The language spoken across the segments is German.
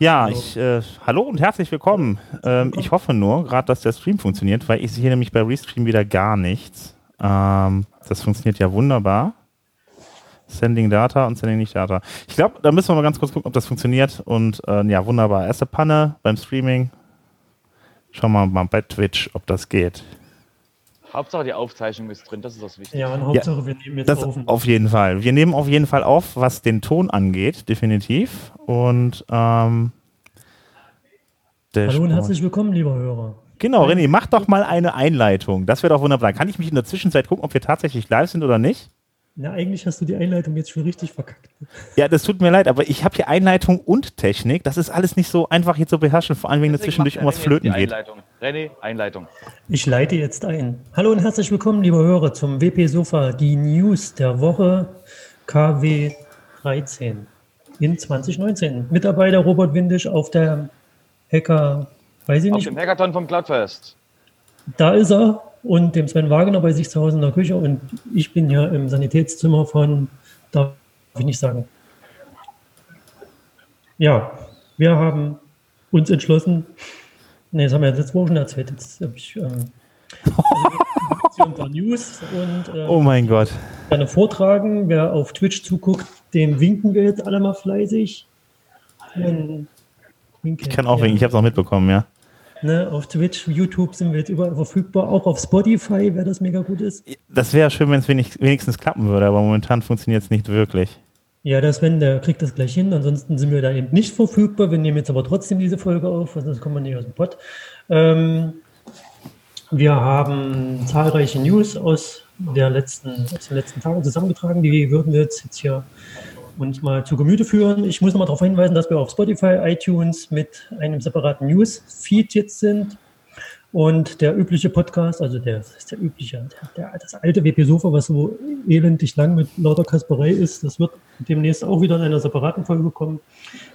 Ja, ich, äh, hallo und herzlich willkommen. Ähm, ich hoffe nur gerade, dass der Stream funktioniert, weil ich sehe nämlich bei Restream wieder gar nichts. Ähm, das funktioniert ja wunderbar. Sending Data und Sending nicht Data. Ich glaube, da müssen wir mal ganz kurz gucken, ob das funktioniert. Und äh, ja, wunderbar. Erste Panne beim Streaming. Schauen wir mal bei Twitch, ob das geht. Hauptsache die Aufzeichnung ist drin, das ist das Wichtige. Ja, und Hauptsache wir nehmen jetzt Das auf. auf jeden Fall. Wir nehmen auf jeden Fall auf, was den Ton angeht, definitiv. Und ähm, Hallo und herzlich willkommen, lieber Hörer. Genau, René, mach doch mal eine Einleitung. Das wäre doch wunderbar. Kann ich mich in der Zwischenzeit gucken, ob wir tatsächlich live sind oder nicht? Na, eigentlich hast du die Einleitung jetzt schon richtig verkackt. Ja, das tut mir leid, aber ich habe hier Einleitung und Technik. Das ist alles nicht so einfach hier zu beherrschen, vor allem wenn Deswegen zwischendurch René jetzt flöten geht. Einleitung. René, Einleitung. Ich leite jetzt ein. Hallo und herzlich willkommen, lieber Hörer, zum WP Sofa, die News der Woche KW 13 in 2019. Mitarbeiter Robert Windisch auf der Hacker, weiß ich Auf nicht, dem Hackathon vom Cloudfest. da ist er und dem Sven Wagner bei sich zu Hause in der Küche und ich bin hier im Sanitätszimmer von, darf ich nicht sagen. Ja, wir haben uns entschlossen, ne, das haben wir letzte Woche schon erzählt, jetzt habe ich ähm, also, News und äh, Oh mein Gott. gerne vortragen. Wer auf Twitch zuguckt, dem winken wir jetzt alle mal fleißig. Und winken, Ich kann auch ja. wegen, ich habe es auch mitbekommen, ja. Ne, auf Twitch, YouTube sind wir jetzt überall verfügbar, auch auf Spotify, wer das mega gut ist. Das wäre schön, wenn es wenig, wenigstens klappen würde, aber momentan funktioniert es nicht wirklich. Ja, der Sven, der kriegt das gleich hin. Ansonsten sind wir da eben nicht verfügbar. Wir nehmen jetzt aber trotzdem diese Folge auf, das kommt man nicht aus dem Pott. Ähm, wir haben zahlreiche News aus, der letzten, aus den letzten Tagen zusammengetragen. Die würden wir jetzt, jetzt hier uns mal zu Gemüte führen. Ich muss noch mal darauf hinweisen, dass wir auf Spotify, iTunes mit einem separaten News-Feed jetzt sind. Und der übliche Podcast, also der, ist der übliche, der, der, das alte WP-Sofa, was so elendig lang mit lauter Kasperei ist, das wird demnächst auch wieder in einer separaten Folge kommen.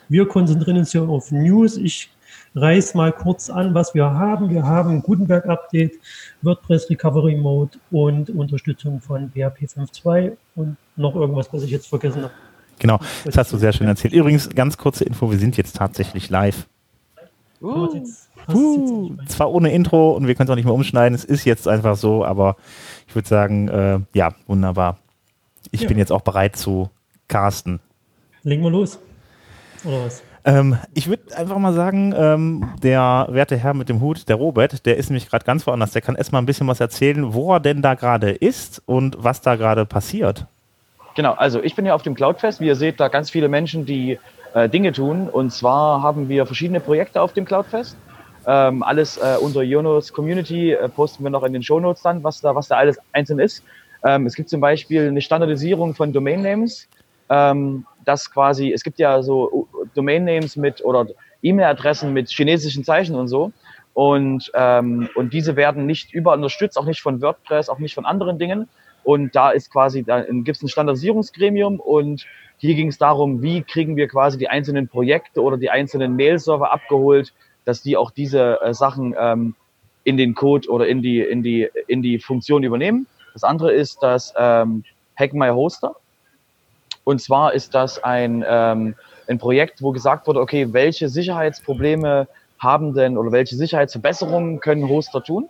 Wir konzentrieren uns hier auf News. Ich reiß mal kurz an, was wir haben. Wir haben Gutenberg-Update, WordPress Recovery Mode und Unterstützung von PHP 5.2 und noch irgendwas, was ich jetzt vergessen habe. Genau, das hast du sehr schön erzählt. Übrigens, ganz kurze Info, wir sind jetzt tatsächlich live. Uh, endlich zwar ohne Intro und wir können es auch nicht mehr umschneiden, es ist jetzt einfach so, aber ich würde sagen, äh, ja, wunderbar. Ich Ja. bin jetzt auch bereit zu casten. Legen wir los. Oder was? Ähm, ich würde einfach mal sagen, ähm, der werte Herr mit dem Hut, der Robert, der ist nämlich gerade ganz woanders. Der kann erstmal ein bisschen was erzählen, wo er denn da gerade ist und was da gerade passiert. Genau, also ich bin ja auf dem Cloudfest. Wie ihr seht, da ganz viele Menschen, die äh, Dinge tun. Und zwar haben wir verschiedene Projekte auf dem Cloudfest. Ähm, alles äh, unter Jonos Community äh, posten wir noch in den Shownotes dann, was da, was da alles einzeln ist. Ähm, es gibt zum Beispiel eine Standardisierung von Domain Names. Ähm, das quasi, es gibt ja so uh, Domain Names mit oder E-Mail-Adressen mit chinesischen Zeichen und so. Und, ähm, und diese werden nicht überall unterstützt, auch nicht von WordPress, auch nicht von anderen Dingen. Und da ist quasi, da gibt es ein Standardisierungsgremium und hier ging es darum, wie kriegen wir quasi die einzelnen Projekte oder die einzelnen Mail-Server abgeholt, dass die auch diese äh, Sachen ähm, in den Code oder in die, in die, in die Funktion übernehmen. Das andere ist das ähm, Hack My Hoster. Und zwar ist das ein, ähm, ein Projekt, wo gesagt wurde, okay, welche Sicherheitsprobleme haben denn oder welche Sicherheitsverbesserungen können Hoster tun?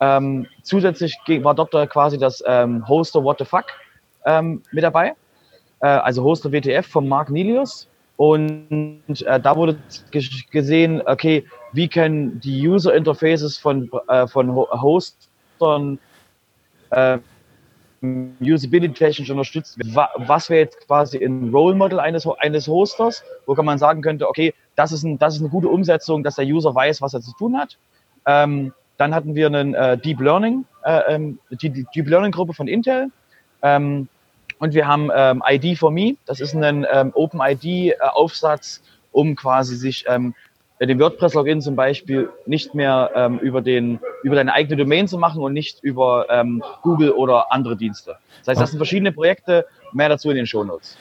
Ähm, zusätzlich war da quasi das ähm, Hoster What the Fuck ähm, mit dabei. Äh, also Hoster WTF von Mark Nilius. Und äh, da wurde ge gesehen, okay, wie können die User Interfaces von, äh, von Ho Hostern äh, usability-technisch unterstützt werden. Wa was wäre jetzt quasi ein Role Model eines, eines Hosters, wo kann man sagen könnte, okay, das ist, ein, das ist eine gute Umsetzung, dass der User weiß, was er zu tun hat. Ähm, dann hatten wir einen äh, Deep Learning, äh, ähm, die, die Deep Learning Gruppe von Intel. Ähm, und wir haben ähm, ID for Me, das ist ein ähm, OpenID-Aufsatz, um quasi sich ähm, den WordPress-Login zum Beispiel nicht mehr ähm, über, den, über deine eigene Domain zu machen und nicht über ähm, Google oder andere Dienste. Das heißt, das sind verschiedene Projekte, mehr dazu in den Shownotes.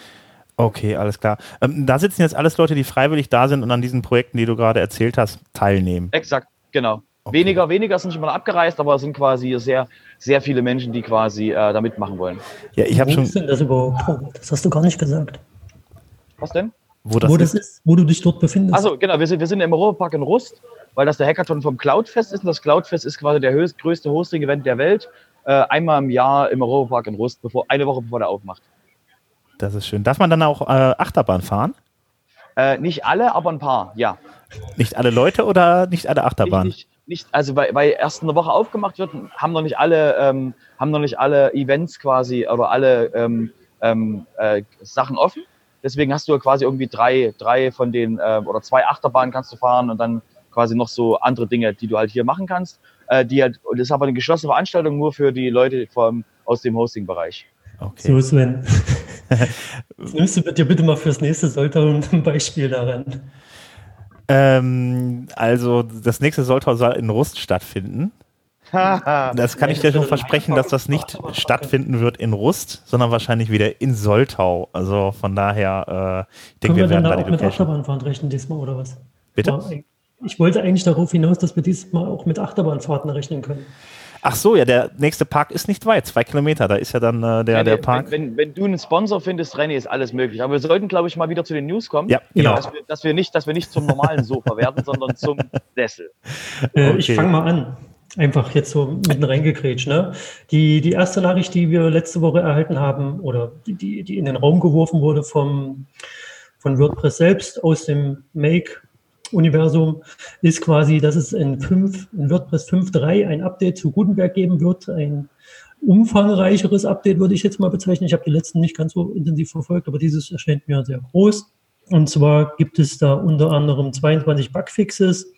Okay, alles klar. Ähm, da sitzen jetzt alles Leute, die freiwillig da sind und an diesen Projekten, die du gerade erzählt hast, teilnehmen. Exakt, genau. Okay. Weniger, weniger sind schon mal abgereist, aber es sind quasi sehr, sehr viele Menschen, die quasi äh, da mitmachen wollen. Ja, ich habe schon. ist denn das überhaupt? Oh, das hast du gar nicht gesagt. Was denn? Wo das, wo das ist? ist? wo du dich dort befindest. Also genau, wir sind, wir sind im Europapark in Rust, weil das der Hackathon vom Cloudfest ist. Und das Cloudfest ist quasi der höchst, größte Hosting-Event der Welt. Äh, einmal im Jahr im Europapark in Rust, bevor, eine Woche bevor der aufmacht. Das ist schön. Darf man dann auch äh, Achterbahn fahren? Äh, nicht alle, aber ein paar, ja. Nicht alle Leute oder nicht alle Achterbahnen? Nicht, nicht, also weil, weil erst eine Woche aufgemacht wird, haben noch nicht alle, ähm, haben noch nicht alle Events quasi oder alle ähm, ähm, äh, Sachen offen. Deswegen hast du quasi irgendwie drei, drei von den äh, oder zwei Achterbahnen kannst du fahren und dann quasi noch so andere Dinge, die du halt hier machen kannst. Äh, die halt, das ist aber eine geschlossene Veranstaltung nur für die Leute vom, aus dem Hosting-Bereich. Okay. So, Sven. Nimmst du dir bitte mal fürs nächste Soltau ein Beispiel daran? Ähm, also, das nächste Soltau soll in Rust stattfinden. Das kann ich dir schon versprechen, dass das nicht stattfinden wird in Rust, sondern wahrscheinlich wieder in Soltau. Also von daher, äh, ich denke, wir werden da, da auch mit Achterbahnfahren rechnen diesmal oder was? Bitte? Ich wollte eigentlich darauf hinaus, dass wir diesmal auch mit Achterbahnfahrten rechnen können. Ach so, ja, der nächste Park ist nicht weit, zwei Kilometer, da ist ja dann äh, der, der Park. Wenn, wenn, wenn, du einen Sponsor findest, René, ist alles möglich. Aber wir sollten, glaube ich, mal wieder zu den News kommen. Ja, genau. Dass wir, dass wir, nicht, dass wir nicht zum normalen Sofa werden, sondern zum Sessel. Äh, okay. Ich fange mal an einfach jetzt so mitten reingekrätscht. Ne? Die, die erste Nachricht, die wir letzte Woche erhalten haben oder die, die in den Raum geworfen wurde vom, von WordPress selbst aus dem Make-Universum, ist quasi, dass es in, 5, in WordPress 5.3 ein Update zu Gutenberg geben wird. Ein umfangreicheres Update würde ich jetzt mal bezeichnen. Ich habe die letzten nicht ganz so intensiv verfolgt, aber dieses erscheint mir sehr groß. Und zwar gibt es da unter anderem 22 Bugfixes,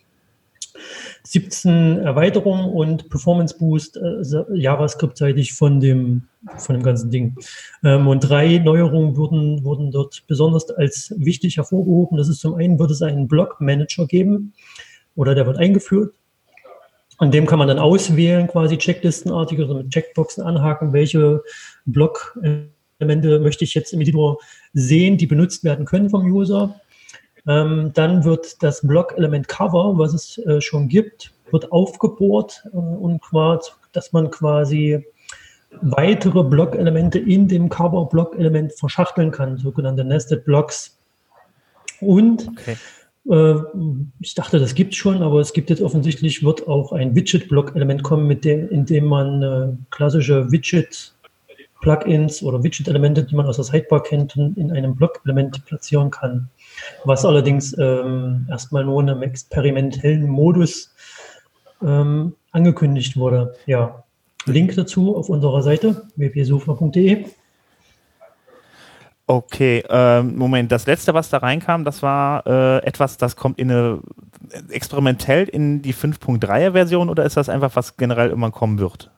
17 Erweiterungen und Performance Boost äh, JavaScript-seitig von dem, von dem ganzen Ding. Ähm, und drei Neuerungen wurden, wurden dort besonders als wichtig hervorgehoben. Das ist zum einen wird es einen Block-Manager geben oder der wird eingeführt. An dem kann man dann auswählen, quasi checklistenartig oder mit Checkboxen anhaken, welche Block-Elemente möchte ich jetzt im Editor sehen, die benutzt werden können vom User. Ähm, dann wird das Block-Element Cover, was es äh, schon gibt, wird aufgebohrt äh, und quasi, dass man quasi weitere Block-Elemente in dem Cover-Block-Element verschachteln kann, sogenannte Nested Blocks. Und okay. äh, ich dachte, das gibt es schon, aber es gibt jetzt offensichtlich, wird auch ein Widget-Block-Element kommen, mit dem, in dem man äh, klassische Widget Plugins oder Widget-Elemente, die man aus der Sidebar kennt, in einem Block-Element platzieren kann. Was allerdings ähm, erstmal nur in einem experimentellen Modus ähm, angekündigt wurde. Ja, Link dazu auf unserer Seite wpsofa.de. Okay, ähm, Moment, das letzte, was da reinkam, das war äh, etwas, das kommt in eine experimentell in die 5.3er Version oder ist das einfach, was generell immer kommen wird?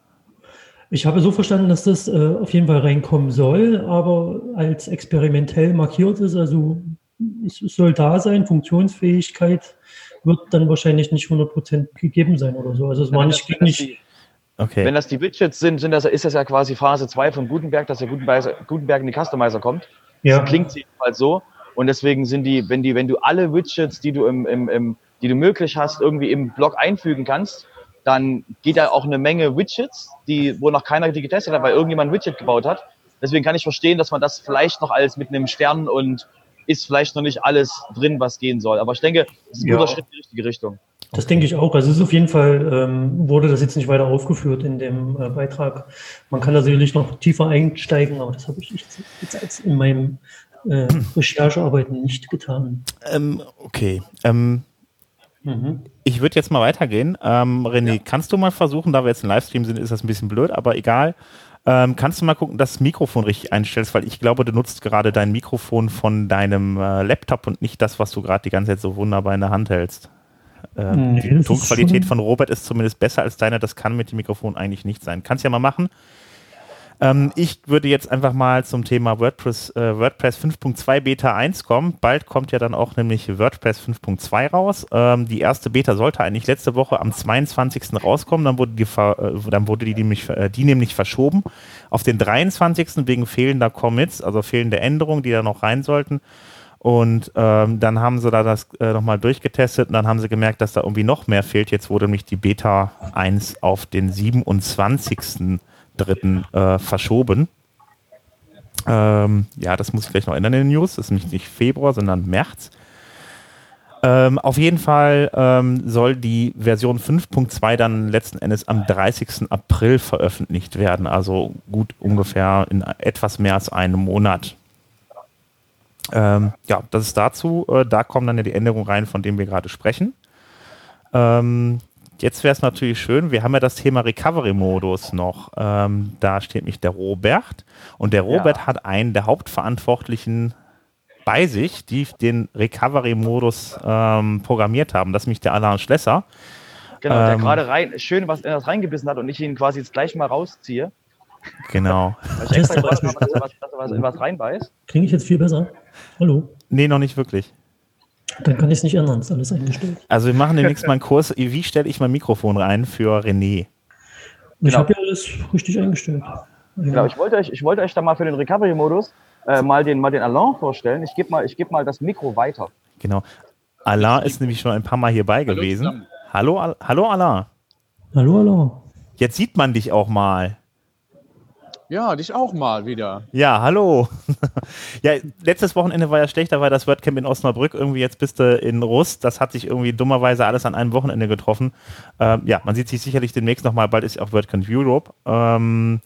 Ich habe so verstanden, dass das äh, auf jeden Fall reinkommen soll, aber als experimentell markiert ist. Also es, soll da sein, Funktionsfähigkeit wird dann wahrscheinlich nicht 100% gegeben sein oder so. Also es war nicht, das, nicht okay. Wenn das die Widgets sind, sind das, ist das ja quasi Phase 2 von Gutenberg, dass der Gutenberg, Gutenberg in die Customizer kommt. Ja. Das klingt jedenfalls so. Und deswegen sind die, wenn die, wenn du alle Widgets, die du im, im, im, die du möglich hast, irgendwie im Blog einfügen kannst, dann geht da auch eine Menge Widgets, die, wo noch keiner die getestet hat, weil irgendjemand ein Widget gebaut hat. Deswegen kann ich verstehen, dass man das vielleicht noch alles mit einem Stern und ist vielleicht noch nicht alles drin, was gehen soll. Aber ich denke, es ist ein ja. guter Schritt in die richtige Richtung. Das denke ich auch. Also es ist auf jeden Fall, ähm, wurde das jetzt nicht weiter aufgeführt in dem äh, Beitrag. Man kann da sicherlich noch tiefer einsteigen, aber das habe ich jetzt, jetzt in meinem äh, Recherchearbeiten nicht getan. Ähm, okay. Ähm, Mhm. Ich würde jetzt mal weitergehen. Ähm, René, ja. kannst du mal versuchen, da wir jetzt im Livestream sind, ist das ein bisschen blöd, aber egal. Ähm, kannst du mal gucken, dass das Mikrofon richtig einstellst, weil ich glaube, du nutzt gerade dein Mikrofon von deinem äh, Laptop und nicht das, was du gerade die ganze Zeit so wunderbar in der Hand hältst. Ähm, nee, die Tonqualität von Robert ist zumindest besser als deine. Das kann mit dem Mikrofon eigentlich nicht sein. Kannst ja mal machen. Ähm, ich würde jetzt einfach mal zum Thema WordPress, äh, WordPress 5.2 Beta 1 kommen. Bald kommt ja dann auch nämlich WordPress 5.2 raus. Ähm, die erste Beta sollte eigentlich letzte Woche am 22. rauskommen. Dann wurde die, äh, dann wurde die, nämlich, äh, die nämlich verschoben auf den 23. wegen fehlender Commits, also fehlende Änderungen, die da noch rein sollten. Und ähm, dann haben sie da das äh, nochmal durchgetestet und dann haben sie gemerkt, dass da irgendwie noch mehr fehlt. Jetzt wurde nämlich die Beta 1 auf den 27 dritten äh, verschoben. Ähm, ja, das muss ich gleich noch ändern in den News. Das ist nämlich nicht Februar, sondern März. Ähm, auf jeden Fall ähm, soll die Version 5.2 dann letzten Endes am 30. April veröffentlicht werden. Also gut ungefähr in etwas mehr als einem Monat. Ähm, ja, das ist dazu. Äh, da kommen dann ja die Änderungen rein, von denen wir gerade sprechen. Ähm, jetzt wäre es natürlich schön, wir haben ja das Thema Recovery-Modus noch. Ähm, da steht nämlich der Robert. Und der Robert ja. hat einen der Hauptverantwortlichen bei sich, die den Recovery-Modus ähm, programmiert haben. Das ist nämlich der Alain Schlesser. Genau, der ähm, gerade rein, schön was, was reingebissen hat und ich ihn quasi jetzt gleich mal rausziehe. Genau. Weil ich extra dass er was, dass er was in was reinbeißt. Klinge ich jetzt viel besser? Hallo? Nee, noch nicht wirklich. Dann kann ich es nicht ändern, ist alles eingestellt. Also wir machen demnächst mal einen Kurs, wie stelle ich mein Mikrofon rein für René? Ich genau. habe ja alles richtig eingestellt. Genau, ich wollte euch, ich wollte euch da mal für den Recovery-Modus äh, mal, den, mal den Alain vorstellen. Ich gebe mal, geb mal das Mikro weiter. Genau. Alain ist nämlich schon ein paar Mal hierbei gewesen. Hallo, Al hallo Alain. Hallo Alain. Jetzt sieht man dich auch mal. Ja, dich auch mal wieder. Ja, hallo. ja, letztes Wochenende war ja schlechter, weil das WordCamp in Osnabrück irgendwie jetzt bist du in Rust. Das hat sich irgendwie dummerweise alles an einem Wochenende getroffen. Ähm, ja, man sieht sich sicherlich demnächst nochmal. Bald ist auch WordCamp Europe. Ähm,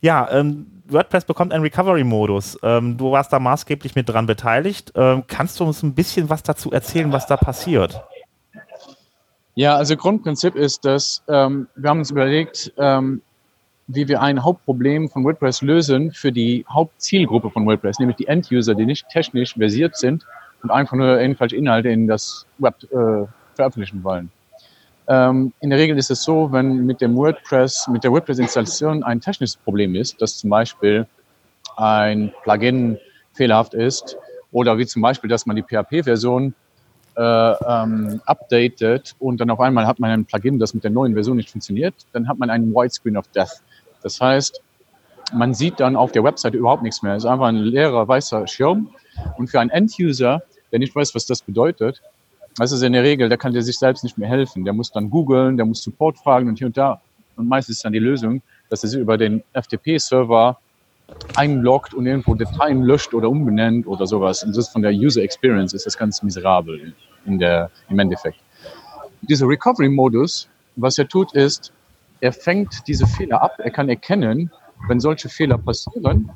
ja, ähm, WordPress bekommt einen Recovery-Modus. Ähm, du warst da maßgeblich mit dran beteiligt. Ähm, kannst du uns ein bisschen was dazu erzählen, was da passiert? Ja, also Grundprinzip ist, dass ähm, wir haben uns überlegt, ähm, wie wir ein Hauptproblem von WordPress lösen für die Hauptzielgruppe von WordPress, nämlich die End-User, die nicht technisch versiert sind und einfach nur irgendwelche Inhalte in das Web äh, veröffentlichen wollen. Ähm, in der Regel ist es so, wenn mit dem WordPress, mit der WordPress-Installation ein technisches Problem ist, dass zum Beispiel ein Plugin fehlerhaft ist oder wie zum Beispiel, dass man die PHP-Version äh, ähm, updatet und dann auf einmal hat man ein Plugin, das mit der neuen Version nicht funktioniert, dann hat man einen White Screen of Death. Das heißt, man sieht dann auf der Webseite überhaupt nichts mehr. Es ist einfach ein leerer weißer Schirm. Und für einen End-User, der nicht weiß, was das bedeutet, das ist in der Regel, der kann dir sich selbst nicht mehr helfen. Der muss dann googeln, der muss Support fragen und hier und da. Und meistens ist dann die Lösung, dass er sich über den FTP-Server einloggt und irgendwo Dateien löscht oder umbenennt oder sowas. Und das ist von der User Experience ist das ganz miserabel in der, im Endeffekt. Dieser Recovery-Modus, was er tut, ist, er fängt diese Fehler ab, er kann erkennen, wenn solche Fehler passieren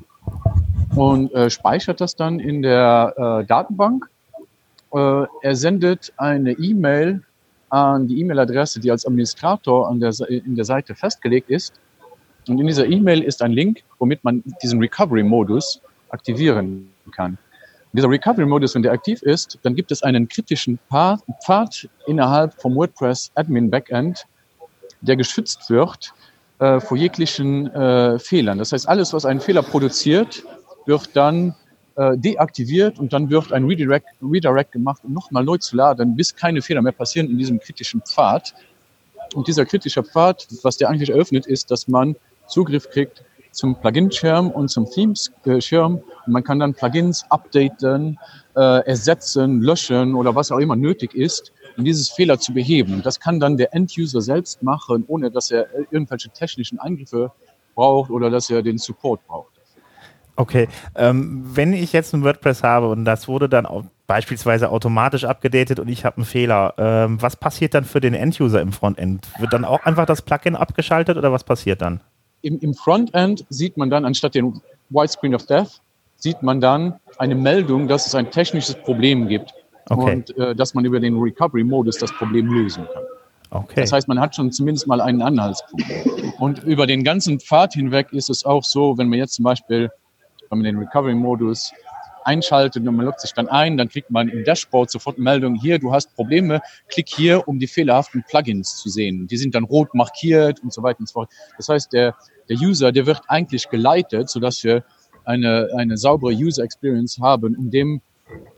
und äh, speichert das dann in der äh, Datenbank. Äh, er sendet eine E-Mail an die E-Mail-Adresse, die als Administrator an der, in der Seite festgelegt ist. Und in dieser E-Mail ist ein Link, womit man diesen Recovery-Modus aktivieren kann. Dieser Recovery-Modus, wenn der aktiv ist, dann gibt es einen kritischen Pfad innerhalb vom WordPress Admin Backend, der geschützt wird äh, vor jeglichen äh, Fehlern. Das heißt, alles, was einen Fehler produziert, wird dann äh, deaktiviert und dann wird ein Redirect, Redirect gemacht, um nochmal neu zu laden, bis keine Fehler mehr passieren in diesem kritischen Pfad. Und dieser kritische Pfad, was der eigentlich eröffnet, ist, dass man Zugriff kriegt zum Plugin-Schirm und zum Themes-Schirm. Und man kann dann Plugins updaten, äh, ersetzen, löschen oder was auch immer nötig ist um dieses Fehler zu beheben. Und das kann dann der End-User selbst machen, ohne dass er irgendwelche technischen Eingriffe braucht oder dass er den Support braucht. Okay, ähm, wenn ich jetzt ein WordPress habe und das wurde dann beispielsweise automatisch abgedatet und ich habe einen Fehler, ähm, was passiert dann für den End-User im Frontend? Wird dann auch einfach das Plugin abgeschaltet oder was passiert dann? Im, im Frontend sieht man dann anstatt den White Screen of Death, sieht man dann eine Meldung, dass es ein technisches Problem gibt okay. und äh, dass man über den Recovery-Modus das Problem lösen kann. Okay. Das heißt, man hat schon zumindest mal einen Anhaltspunkt. Und über den ganzen Pfad hinweg ist es auch so, wenn man jetzt zum Beispiel, wenn man den Recovery-Modus einschaltet und man loggt sich dann ein, dann kriegt man im Dashboard sofort eine Meldung, hier, du hast Probleme, klick hier, um die fehlerhaften Plugins zu sehen. Die sind dann rot markiert und so weiter und so fort. Das heißt, der, der User, der wird eigentlich geleitet, sodass wir eine, eine saubere User Experience haben, in dem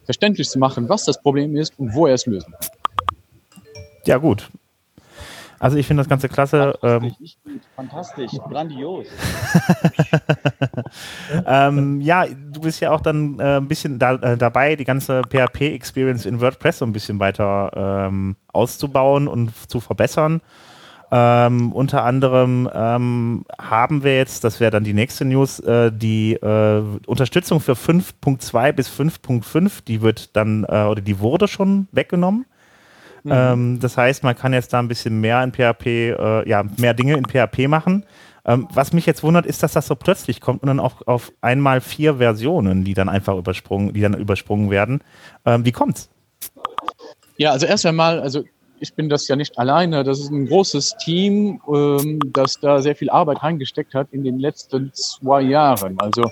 verständlich zu machen, was das Problem ist und wo er es lösen kann. Ja, gut. Also ich finde das Ganze klasse. Fantastisch, ähm, fantastisch grandios. ähm, ja, du bist ja auch dann äh, ein bisschen da, äh, dabei, die ganze PHP-Experience in WordPress so ein bisschen weiter ähm, auszubauen und zu verbessern. Ähm, unter anderem ähm, haben wir jetzt, das wäre dann die nächste News, äh, die äh, Unterstützung für 5.2 bis 5.5, die wird dann, äh, oder die wurde schon weggenommen. Mhm. Ähm, das heißt, man kann jetzt da ein bisschen mehr in PHP, äh, ja, mehr Dinge in PHP machen. Ähm, was mich jetzt wundert, ist, dass das so plötzlich kommt und dann auch auf einmal vier Versionen, die dann einfach übersprungen, die dann übersprungen werden. Ähm, wie kommt's? Ja, also erst einmal, also ich bin das ja nicht alleine. Das ist ein großes Team, ähm, das da sehr viel Arbeit reingesteckt hat in den letzten zwei Jahren. Also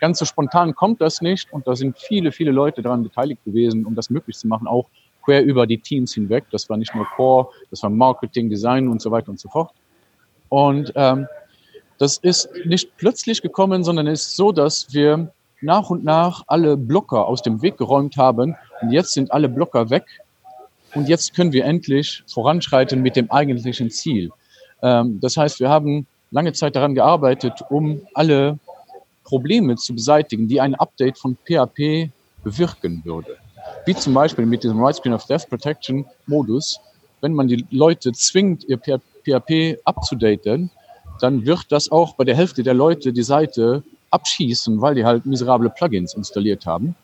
ganz so spontan kommt das nicht und da sind viele, viele Leute daran beteiligt gewesen, um das möglich zu machen, auch quer über die Teams hinweg. Das war nicht nur Core, das war Marketing, Design und so weiter und so fort. Und ähm, das ist nicht plötzlich gekommen, sondern es ist so, dass wir nach und nach alle Blocker aus dem Weg geräumt haben und jetzt sind alle Blocker weg und jetzt können wir endlich voranschreiten mit dem eigentlichen Ziel. Ähm, das heißt, wir haben lange Zeit daran gearbeitet, um alle Probleme zu beseitigen, die ein Update von PHP bewirken würde. Wie zum Beispiel mit diesem Right Screen of Death Protection Modus. Wenn man die Leute zwingt, ihr PHP abzudaten, dann wird das auch bei der Hälfte der Leute die Seite abschießen, weil die halt miserable Plugins installiert haben.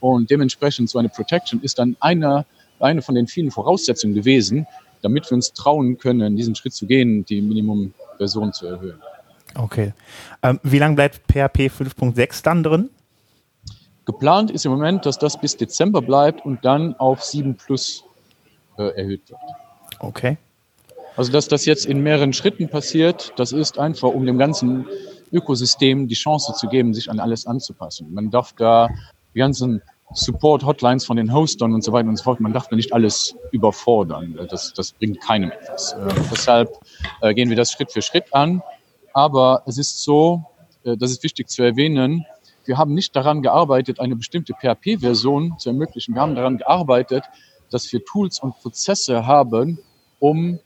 Und dementsprechend so eine Protection ist dann einer eine von den vielen Voraussetzungen gewesen, damit wir uns trauen können, diesen Schritt zu gehen, die Minimumversion zu erhöhen. Okay. Ähm, wie lange bleibt PHP 5.6 dann drin? Geplant ist im Moment, dass das bis Dezember bleibt und dann auf 7 Plus äh, erhöht wird. Okay. Also, dass das jetzt in mehreren Schritten passiert, das ist einfach, um dem ganzen Ökosystem die Chance zu geben, sich an alles anzupassen. Man darf da die ganzen Support-Hotlines von den Hostern und so weiter und so fort. Man darf da nicht alles überfordern. Das, das bringt keinem etwas. Äh, deshalb äh, gehen wir das Schritt für Schritt an. Aber es ist so, äh, das ist wichtig zu erwähnen, wir haben nicht daran gearbeitet, eine bestimmte PHP-Version zu ermöglichen. Wir haben daran gearbeitet, dass wir Tools und Prozesse haben, um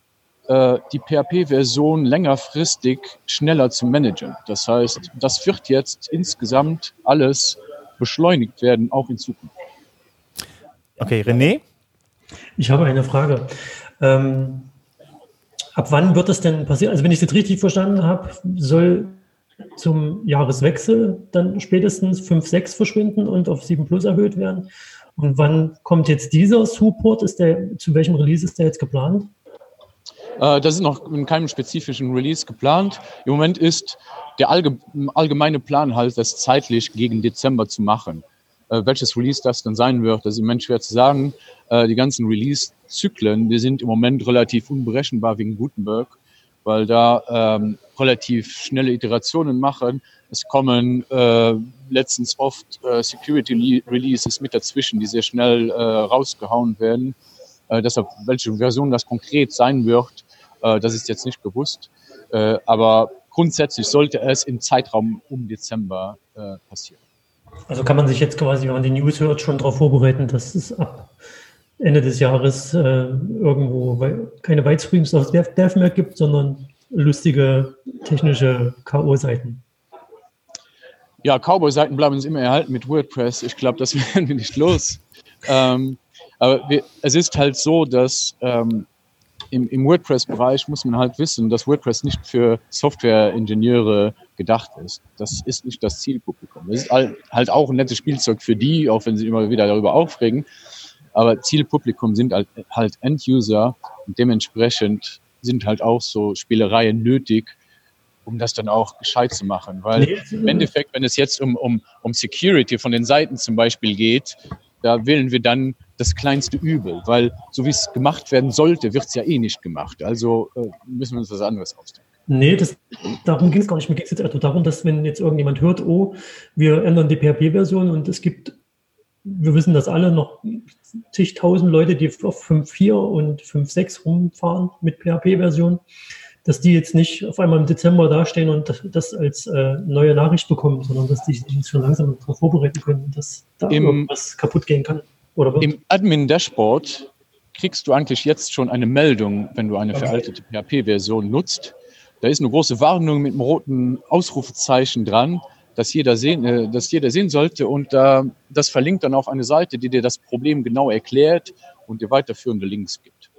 äh, die PHP-Version längerfristig schneller zu managen. Das heißt, das wird jetzt insgesamt alles beschleunigt werden, auch in Zukunft. Okay, René? Ich habe eine Frage. Ähm, ab wann wird das denn passieren? Also wenn ich es jetzt richtig verstanden habe, soll zum Jahreswechsel dann spätestens 5.6 verschwinden und auf 7 Plus erhöht werden. Und wann kommt jetzt dieser Support? Ist der, zu welchem Release ist der jetzt geplant? Äh, das ist noch in keinem spezifischen Release geplant. Im Moment ist der allgemeine Plan halt, das zeitlich gegen Dezember zu machen. Äh, welches Release das dann sein wird, das ist im Moment schwer zu sagen. Äh, die ganzen Release-Zyklen, die sind im Moment relativ unberechenbar wegen Gutenberg, weil da ähm, relativ schnelle Iterationen machen. Es kommen äh, letztens oft äh, Security-Releases mit dazwischen, die sehr schnell äh, rausgehauen werden. Äh, deshalb, welche Version das konkret sein wird, das ist jetzt nicht bewusst. Äh, aber grundsätzlich sollte es im Zeitraum um Dezember äh, passieren. Also kann man sich jetzt quasi, wenn man die News hört, schon darauf vorbereiten, dass es ab Ende des Jahres äh, irgendwo keine Whitestreams auf Dev mehr gibt, sondern lustige technische K.O.-Seiten. Ja, Cowboy-Seiten bleiben uns immer erhalten mit WordPress. Ich glaube, das werden wir nicht los. Ähm, aber wir, es ist halt so, dass ähm, im, im WordPress-Bereich muss man halt wissen, dass WordPress nicht für Software-Ingenieure gedacht ist. Das ist nicht das Zielpublikum. Das ist halt auch ein nettes Spielzeug für die, auch wenn sie immer wieder darüber aufregen. Aber Zielpublikum sind halt, halt End-User und dementsprechend sind halt auch so Spielereien nötig, um das dann auch gescheit zu machen. Weil im Endeffekt, wenn es jetzt um, um, um Security von den Seiten zum Beispiel geht, da wählen wir dann das kleinste Übel, weil so wie es gemacht werden sollte, wird es ja eh nicht gemacht. Also äh, müssen wir uns was anderes ausdenken. Nee, das, darum ging es gar nicht. Mir ging es jetzt einfach darum, dass wenn jetzt irgendjemand hört, oh, wir ändern die PHP-Version und es gibt, wir wissen das alle, noch zigtausend Leute, die auf 5.4 und 5.6 rumfahren mit PHP-Version, dass die jetzt nicht auf einmal im Dezember dastehen und das, das als äh, neue Nachricht bekommen, sondern dass die sich schon langsam darauf vorbereiten können, dass da Im, irgendwas kaputt gehen kann. Oder Im Admin-Dashboard kriegst du eigentlich jetzt schon eine Meldung, wenn du eine veraltete PHP-Version nutzt. Da ist eine große Warnung mit einem roten Ausrufezeichen dran, dass jeder sehen, äh, dass jeder sehen sollte. Und äh, das verlinkt dann auf eine Seite, die dir das Problem genau erklärt und dir weiterführende Links gibt.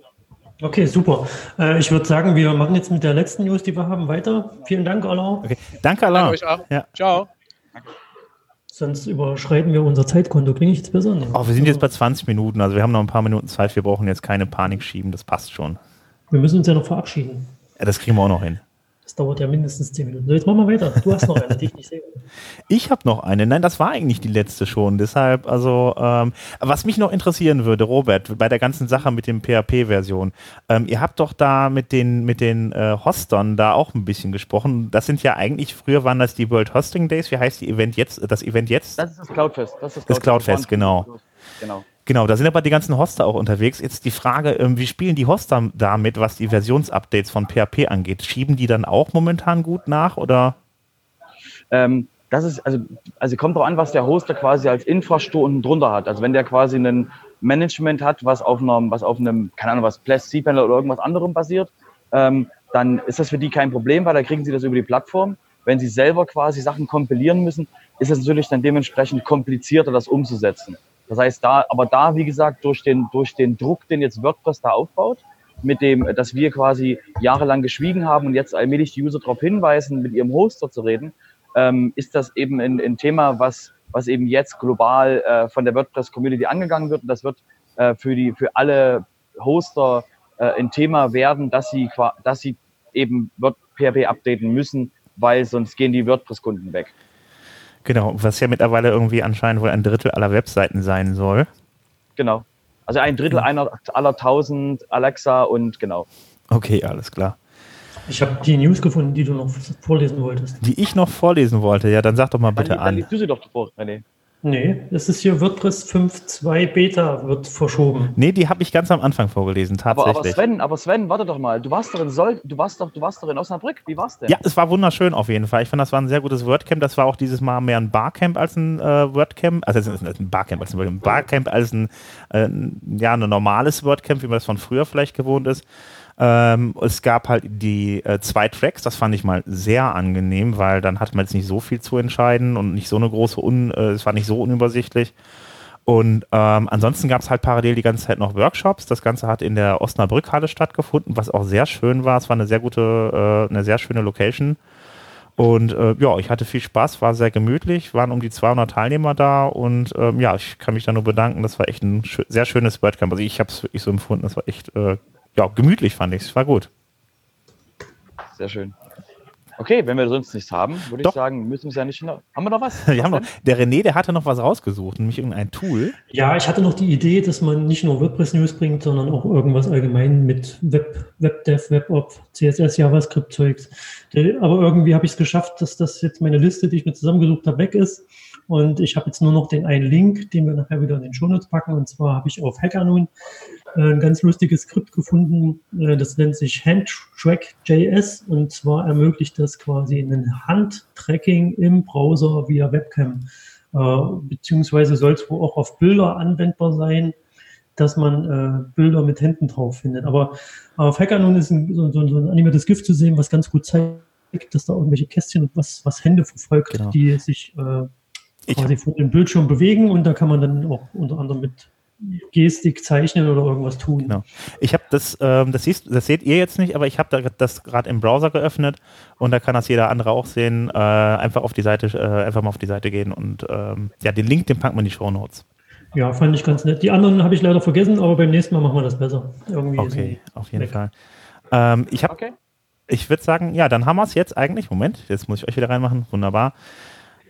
Okay, super. Äh, ich würde sagen, wir machen jetzt mit der letzten News, die wir haben, weiter. Vielen Dank, Alain. Okay. Danke, Alain. Danke euch auch. Ja. Ciao. Sonst überschreiten wir unser Zeitkonto. Klinge ich jetzt besser? Oh, wir sind jetzt bei 20 Minuten, also wir haben noch ein paar Minuten Zeit. Wir brauchen jetzt keine Panik schieben, das passt schon. Wir müssen uns ja noch verabschieden. Ja, das kriegen wir auch noch hin. Das dauert ja mindestens zehn Minuten. So, jetzt machen wir weiter. Du hast noch eine, die ich nicht sehe. Ich habe noch eine. Nein, das war eigentlich die letzte schon. Deshalb, also, ähm, was mich noch interessieren würde, Robert, bei der ganzen Sache mit dem PHP-Version. Ähm, ihr habt doch da mit den, mit den äh, Hostern da auch ein bisschen gesprochen. Das sind ja eigentlich, früher waren das die World Hosting Days. Wie heißt die Event jetzt, das Event jetzt? Das ist das Cloudfest. Das ist das Cloudfest, das Cloudfest genau. Genau. Genau, da sind aber die ganzen Hoster auch unterwegs. Jetzt die Frage, ähm, wie spielen die Hoster damit, was die Versionsupdates von PHP angeht? Schieben die dann auch momentan gut nach oder? Ähm, das ist, also, also kommt auch an, was der Hoster quasi als Infrastruktur drunter hat. Also wenn der quasi ein Management hat, was auf einem, was auf einem, keine Ahnung, was Plus cPanel oder irgendwas anderem basiert, ähm, dann ist das für die kein Problem, weil da kriegen sie das über die Plattform. Wenn sie selber quasi Sachen kompilieren müssen, ist es natürlich dann dementsprechend komplizierter, das umzusetzen. Das heißt, da, aber da, wie gesagt, durch den, durch den Druck, den jetzt WordPress da aufbaut, mit dem, dass wir quasi jahrelang geschwiegen haben und jetzt allmählich die User darauf hinweisen, mit ihrem Hoster zu reden, ähm, ist das eben ein, ein, Thema, was, was eben jetzt global äh, von der WordPress-Community angegangen wird. Und das wird äh, für, die, für alle Hoster äh, ein Thema werden, dass sie, dass sie eben PHP updaten müssen, weil sonst gehen die WordPress-Kunden weg. Genau, was ja mittlerweile irgendwie anscheinend wohl ein Drittel aller Webseiten sein soll. Genau. Also ein Drittel einer, aller 1000 Alexa und genau. Okay, alles klar. Ich habe die News gefunden, die du noch vorlesen wolltest. Die ich noch vorlesen wollte, ja, dann sag doch mal bitte dann, an. Dann liest du sie doch vor, René. Nee, es ist hier WordPress 5.2 Beta wird verschoben. Nee, die habe ich ganz am Anfang vorgelesen, tatsächlich. Aber, aber, Sven, aber Sven, warte doch mal. Du warst doch in Sol du warst doch, du warst doch in Osnabrück. Wie war's denn? Ja, es war wunderschön auf jeden Fall. Ich fand, das war ein sehr gutes WordCamp. Das war auch dieses Mal mehr ein Barcamp als ein äh, WordCamp. Also ein Barcamp als ein Barcamp als ein, äh, ja, ein normales WordCamp, wie man das von früher vielleicht gewohnt ist. Ähm, es gab halt die äh, zwei Tracks, das fand ich mal sehr angenehm, weil dann hat man jetzt nicht so viel zu entscheiden und nicht so eine große, Un äh, es war nicht so unübersichtlich. Und ähm, ansonsten gab es halt parallel die ganze Zeit noch Workshops. Das Ganze hat in der Osnabrückhalle stattgefunden, was auch sehr schön war. Es war eine sehr gute, äh, eine sehr schöne Location. Und äh, ja, ich hatte viel Spaß, war sehr gemütlich, waren um die 200 Teilnehmer da und ähm, ja, ich kann mich da nur bedanken. Das war echt ein sch sehr schönes WordCamp. Also ich habe es wirklich so empfunden, das war echt äh, ja, gemütlich fand ich es. War gut. Sehr schön. Okay, wenn wir sonst nichts haben, würde ich sagen, müssen wir es ja nicht noch. Haben wir noch was? wir haben noch, der René, der hatte noch was rausgesucht, nämlich irgendein Tool. Ja, ich hatte noch die Idee, dass man nicht nur WordPress-News bringt, sondern auch irgendwas allgemein mit Web, WebDev, WebOp, CSS, JavaScript-Zeugs. Aber irgendwie habe ich es geschafft, dass das jetzt meine Liste, die ich mir zusammengesucht habe, weg ist. Und ich habe jetzt nur noch den einen Link, den wir nachher wieder in den Shownotes packen. Und zwar habe ich auf HackerNoon äh, ein ganz lustiges Skript gefunden. Äh, das nennt sich HandTrack.js und zwar ermöglicht das quasi ein Handtracking im Browser via Webcam. Äh, beziehungsweise soll es wohl auch auf Bilder anwendbar sein, dass man Bilder mit Händen drauf findet. Aber auf HackerNoon ist ein, so, so, ein animiertes Gift zu sehen, was ganz gut zeigt, dass da irgendwelche Kästchen und was, was Hände verfolgt, genau. die sich äh, quasi vor dem Bildschirm bewegen und da kann man dann auch unter anderem mit Gestik zeichnen oder irgendwas tun. Genau. Ich habe das, ähm, das, siehst, das seht ihr jetzt nicht, aber ich habe da das gerade im Browser geöffnet und da kann das jeder andere auch sehen. Äh, einfach auf die Seite, äh, einfach mal auf die Seite gehen und ähm, ja, den Link, den packen wir in die Show Notes. Ja, fand ich ganz nett. Die anderen habe ich leider vergessen, aber beim nächsten Mal machen wir das besser. Irgendwie okay, auf jeden weg. Fall. Ähm, ich habe, okay. ich würde sagen, ja, dann haben wir es jetzt eigentlich. Moment, jetzt muss ich euch wieder reinmachen. Wunderbar.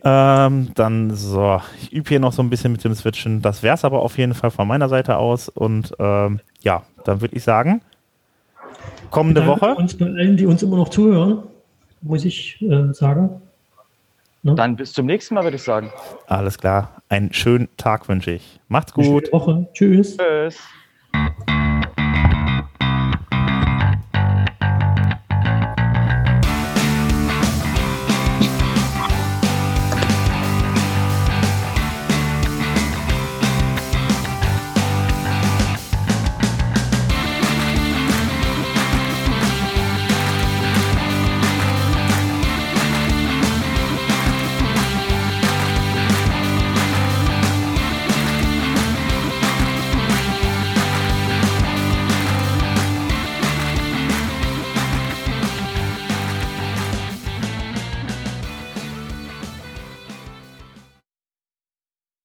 Ähm, dann so, ich übe hier noch so ein bisschen mit dem Switchen. Das wäre es aber auf jeden Fall von meiner Seite aus. Und ähm, ja, dann würde ich sagen, kommende Woche. Uns bei allen, die uns immer noch zuhören, muss ich äh, sagen. Ne? Dann bis zum nächsten Mal, würde ich sagen. Alles klar. Einen schönen Tag wünsche ich. Macht's gut. Woche. Tschüss. Tschüss.